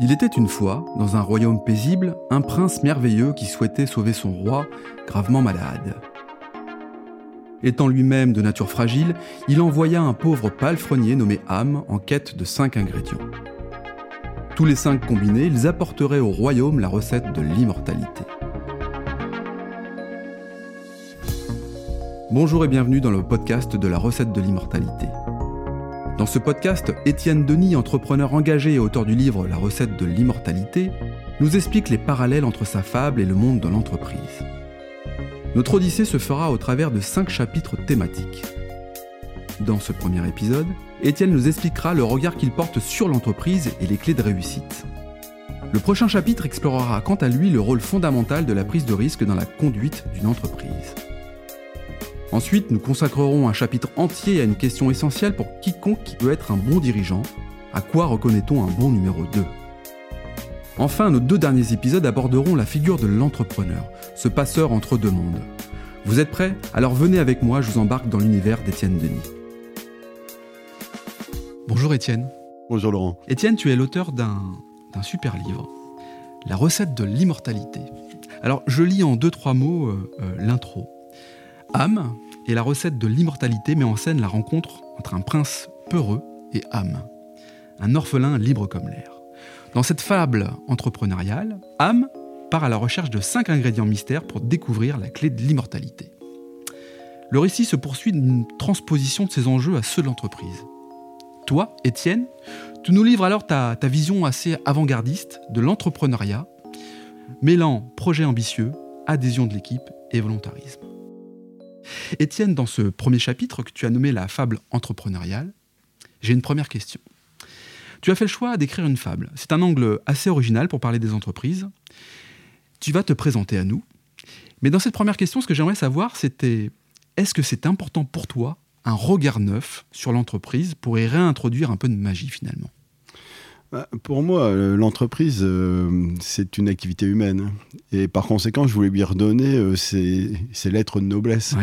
Il était une fois, dans un royaume paisible, un prince merveilleux qui souhaitait sauver son roi, gravement malade. Étant lui-même de nature fragile, il envoya un pauvre palefrenier nommé Ham en quête de cinq ingrédients. Tous les cinq combinés, ils apporteraient au royaume la recette de l'immortalité. Bonjour et bienvenue dans le podcast de la recette de l'immortalité. Dans ce podcast, Étienne Denis, entrepreneur engagé et auteur du livre La recette de l'immortalité, nous explique les parallèles entre sa fable et le monde de l'entreprise. Notre odyssée se fera au travers de cinq chapitres thématiques. Dans ce premier épisode, Étienne nous expliquera le regard qu'il porte sur l'entreprise et les clés de réussite. Le prochain chapitre explorera quant à lui le rôle fondamental de la prise de risque dans la conduite d'une entreprise. Ensuite, nous consacrerons un chapitre entier à une question essentielle pour quiconque qui veut être un bon dirigeant. À quoi reconnaît-on un bon numéro 2 Enfin, nos deux derniers épisodes aborderont la figure de l'entrepreneur, ce passeur entre deux mondes. Vous êtes prêts? Alors venez avec moi, je vous embarque dans l'univers d'Étienne Denis. Bonjour Étienne. Bonjour Laurent. Étienne, tu es l'auteur d'un super livre, La recette de l'immortalité. Alors, je lis en deux, trois mots euh, euh, l'intro. Âme et la recette de l'immortalité met en scène la rencontre entre un prince peureux et âme, un orphelin libre comme l'air. Dans cette fable entrepreneuriale, âme part à la recherche de cinq ingrédients mystères pour découvrir la clé de l'immortalité. Le récit se poursuit d'une transposition de ces enjeux à ceux de l'entreprise. Toi, Étienne, tu nous livres alors ta, ta vision assez avant-gardiste de l'entrepreneuriat, mêlant projet ambitieux, adhésion de l'équipe et volontarisme. Étienne, dans ce premier chapitre que tu as nommé la fable entrepreneuriale, j'ai une première question. Tu as fait le choix d'écrire une fable. C'est un angle assez original pour parler des entreprises. Tu vas te présenter à nous. Mais dans cette première question, ce que j'aimerais savoir, c'était est-ce que c'est important pour toi un regard neuf sur l'entreprise pour y réintroduire un peu de magie finalement? Pour moi, euh, l'entreprise, euh, c'est une activité humaine. Et par conséquent, je voulais lui redonner euh, ses, lettres de noblesse.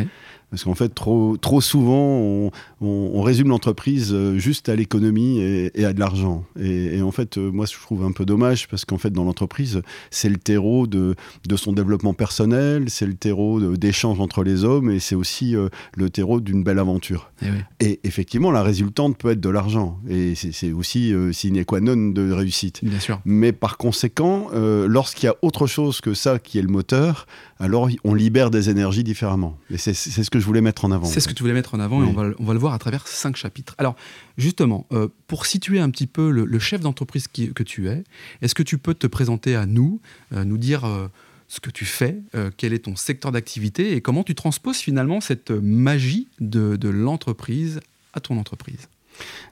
Parce qu'en fait, trop, trop souvent, on, résume l'entreprise euh, juste à l'économie et, à de l'argent. Et, en fait, euh, moi, je trouve un peu dommage parce qu'en fait, dans l'entreprise, c'est le terreau de, de, son développement personnel, c'est le terreau d'échanges entre les hommes et c'est aussi euh, le terreau d'une belle aventure. Eh et, effectivement, la résultante peut être de l'argent. Et c'est aussi sine qua non de réussite. Bien sûr. Mais par conséquent, lorsqu'il y a autre chose que ça qui est le moteur, alors on libère des énergies différemment. Et c'est ce que je voulais mettre en avant. C'est ce que tu voulais mettre en avant et on va, on va, le voir à travers cinq chapitres. Alors, justement, euh, pour situer un petit peu le, chef d'entreprise que tu es, est-ce que tu peux te présenter à nous, euh, nous dire euh, ce que tu fais, quel est ton secteur d'activité et comment tu transposes finalement cette magie de, de l'entreprise à ton entreprise?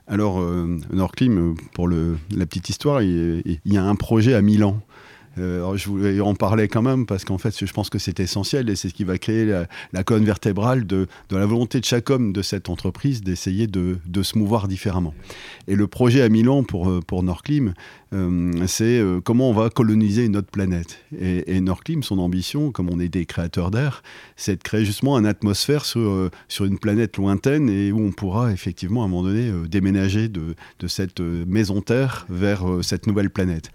Alors, Nordclim, pour le, la petite histoire, il, il, y a un projet à Milan euh, je voulais en parler quand même parce qu'en fait, je pense que c'est essentiel et c'est ce qui va créer la, colonne vertébrale de, la volonté de chaque homme de cette entreprise d'essayer de, se mouvoir différemment. Et le projet à Milan pour, euh, pour Nordclim, euh, c'est comment on va coloniser une autre planète. Et, et Nordclim, son ambition, comme on est des créateurs d'air, c'est de créer justement une atmosphère sur, une planète lointaine et où on pourra effectivement à un moment donné déménager de cette maison Terre vers cette nouvelle planète.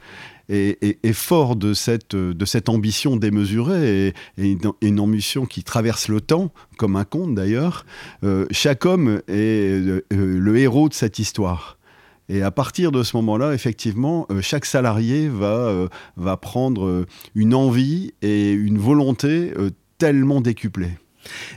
Et, fort de cette, de cette ambition démesurée et, une, ambition qui traverse le temps, comme un conte d'ailleurs, euh, chaque homme est euh, le héros de cette histoire. Et à partir de ce moment-là, effectivement, euh, chaque salarié va, va prendre une envie et une volonté tellement décuplées.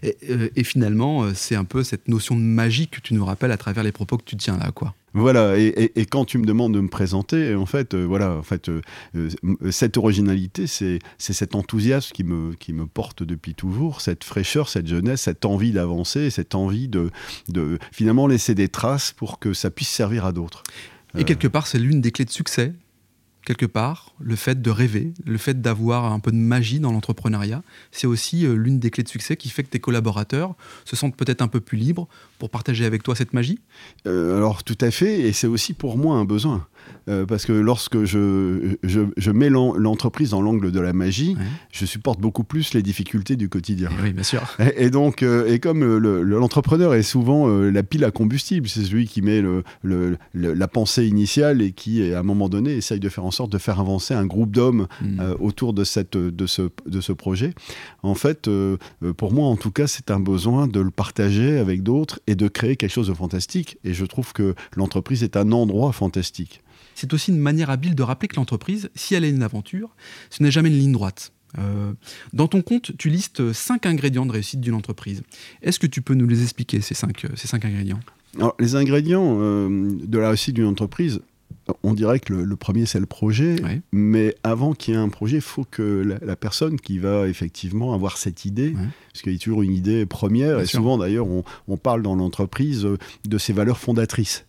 Et, finalement, c'est un peu cette notion de magie que tu nous rappelles à travers les propos que tu tiens là, quoi. Voilà, et, quand tu me demandes de me présenter, en fait, euh, voilà, en fait, euh, euh, cette originalité, c'est cet enthousiasme qui me, qui me porte depuis toujours, cette fraîcheur, cette jeunesse, cette envie d'avancer, cette envie de, de finalement laisser des traces pour que ça puisse servir à d'autres. Et quelque part, c'est l'une des clés de succès quelque part, le fait de rêver, le fait d'avoir un peu de magie dans l'entrepreneuriat, c'est aussi euh, l'une des clés de succès qui fait que tes collaborateurs se sentent peut-être un peu plus libres pour partager avec toi cette magie? Euh, Alors tout à fait, et c'est aussi pour moi un besoin. Euh, parce que lorsque je, je, mets l'entreprise dans l'angle de la magie, je supporte beaucoup plus les difficultés du quotidien. Oui, bien sûr. Et, donc, euh, et comme l'entrepreneur est souvent la pile à combustible, c'est celui qui met le, la pensée initiale et qui, à un moment donné, essaye de faire en sorte de faire avancer un groupe d'hommes hmm. autour de, cette, de, ce, de ce projet. En fait, pour moi, en tout cas, c'est un besoin de le partager avec d'autres et de créer quelque chose de fantastique. Et je trouve que l'entreprise est un endroit fantastique. C'est aussi une manière habile de rappeler que l'entreprise, si elle est une aventure, ce n'est jamais une ligne droite. Euh, dans ton compte, tu listes cinq ingrédients de réussite d'une entreprise. Est-ce que tu peux nous les expliquer, ces cinq, ces cinq ingrédients? Les ingrédients euh, de la réussite d'une entreprise, on dirait que le, premier, c'est le projet. Mais avant qu'il y ait un projet, il faut que la, personne qui va effectivement avoir cette idée, parce qu'il y a toujours une idée première, et souvent d'ailleurs, on, parle dans l'entreprise de ses valeurs fondatrices.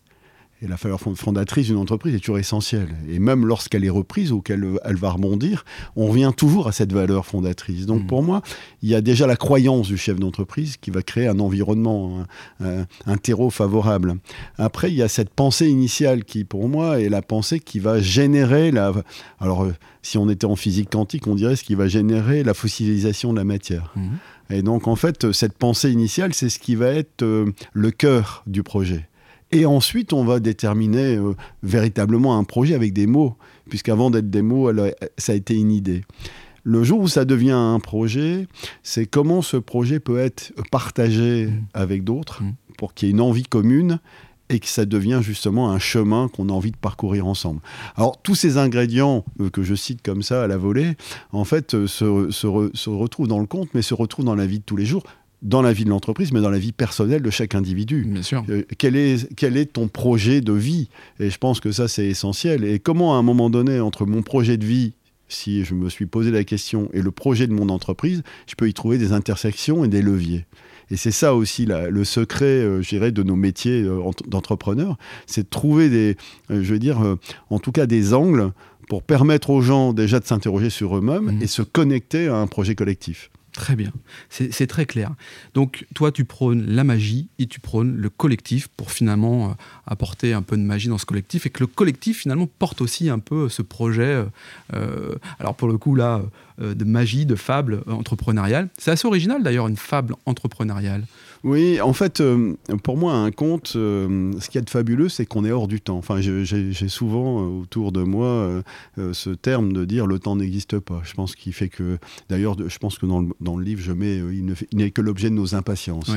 Et la valeur fondatrice d'une entreprise est toujours essentielle. Et même lorsqu'elle est reprise ou qu'elle elle va rebondir, on revient toujours à cette valeur fondatrice. Donc mm. pour moi, il y a déjà la croyance du chef d'entreprise qui va créer un environnement, un, terreau favorable. Après, il y a cette pensée initiale qui, pour moi, est la pensée qui va générer la... Alors, euh, si on était en physique quantique, on dirait ce qui va générer la fossilisation de la matière. Mm. Et donc, en fait, cette pensée initiale, c'est ce qui va être euh, le cœur du projet. Et ensuite, on va déterminer euh, véritablement un projet avec des mots, puisqu'avant d'être des mots, ça a été une idée. Le jour où ça devient un projet, c'est comment ce projet peut être partagé mmh. avec d'autres mmh. pour qu'il y ait une envie commune et que ça devient justement un chemin qu'on a envie de parcourir ensemble. Alors tous ces ingrédients euh, que je cite comme ça à la volée, en fait, euh, se, se retrouvent dans le compte, mais se retrouvent dans la vie de tous les jours dans la vie de l'entreprise, mais dans la vie personnelle de chaque individu. Bien sûr. Euh, quel, est, quel est ton projet de vie? Et je pense que ça, c'est essentiel. Et comment, à un moment donné, entre mon projet de vie, si je me suis posé la question, et le projet de mon entreprise, je peux y trouver des intersections et des leviers? Et c'est ça aussi le secret, euh, je dirais, de nos métiers euh, d'entrepreneurs, c'est de trouver des, je veux dire, en tout cas des angles pour permettre aux gens déjà de s'interroger sur eux-mêmes mmh. et se connecter à un projet collectif. Très bien, c'est très clair. Donc toi, tu prônes la magie et tu prônes le collectif pour finalement euh, apporter un peu de magie dans ce collectif et que le collectif finalement porte aussi un peu ce projet, euh, euh, alors pour le coup là, de magie, de fable entrepreneuriale. C'est assez original d'ailleurs, une fable entrepreneuriale. Oui, en fait, euh, pour moi, un conte, euh, ce qu'il y a de fabuleux, c'est qu'on est hors du temps. Enfin, j'ai souvent euh, autour de moi ce terme de dire le temps n'existe pas. Je pense qu'il fait que, d'ailleurs, je pense que dans le, dans le, livre, je mets, il n'est que l'objet de nos impatiences.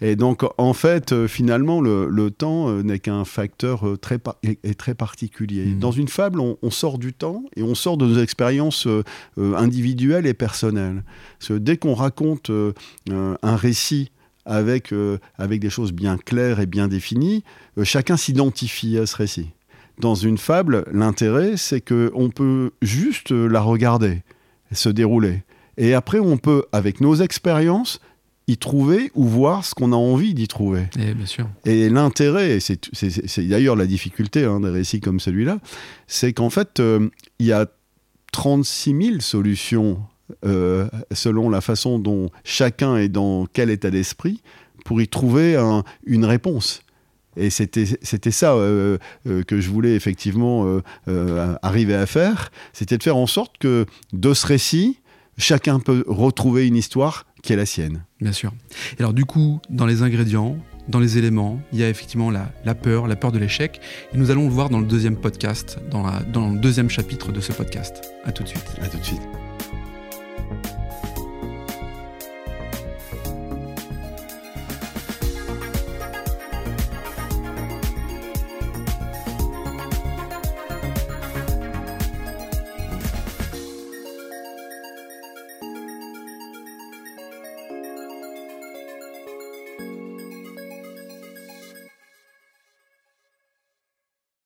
Et donc, en fait, finalement, le, le temps n'est qu'un facteur très, et, très particulier. Mmh. Dans une fable, on, on, sort du temps et on sort de nos expériences individuelles et personnelles. Parce que dès qu'on raconte un récit, avec, euh, avec des choses bien claires et bien définies, euh, chacun s'identifie à ce récit. Dans une fable, l'intérêt, c'est qu'on peut juste la regarder, se dérouler. Et après, on peut, avec nos expériences, y trouver ou voir ce qu'on a envie d'y trouver. Et, eh, bien sûr. et l'intérêt, c'est d'ailleurs la difficulté hein, des récits comme celui-là, c'est qu'en fait, euh, il y a 36 000 solutions euh, selon la façon dont chacun est dans quel état d'esprit, pour y trouver une réponse. Et c'était ça euh, euh, que je voulais effectivement arriver à faire, c'était de faire en sorte que de ce récit, chacun peut retrouver une histoire qui est la sienne. Bien sûr. Et alors du coup, dans les ingrédients, dans les éléments, il y a effectivement la, la peur, la peur de l'échec. Et nous allons le voir dans le deuxième podcast, dans, la, dans le deuxième chapitre de ce podcast. À tout de suite. À tout de suite.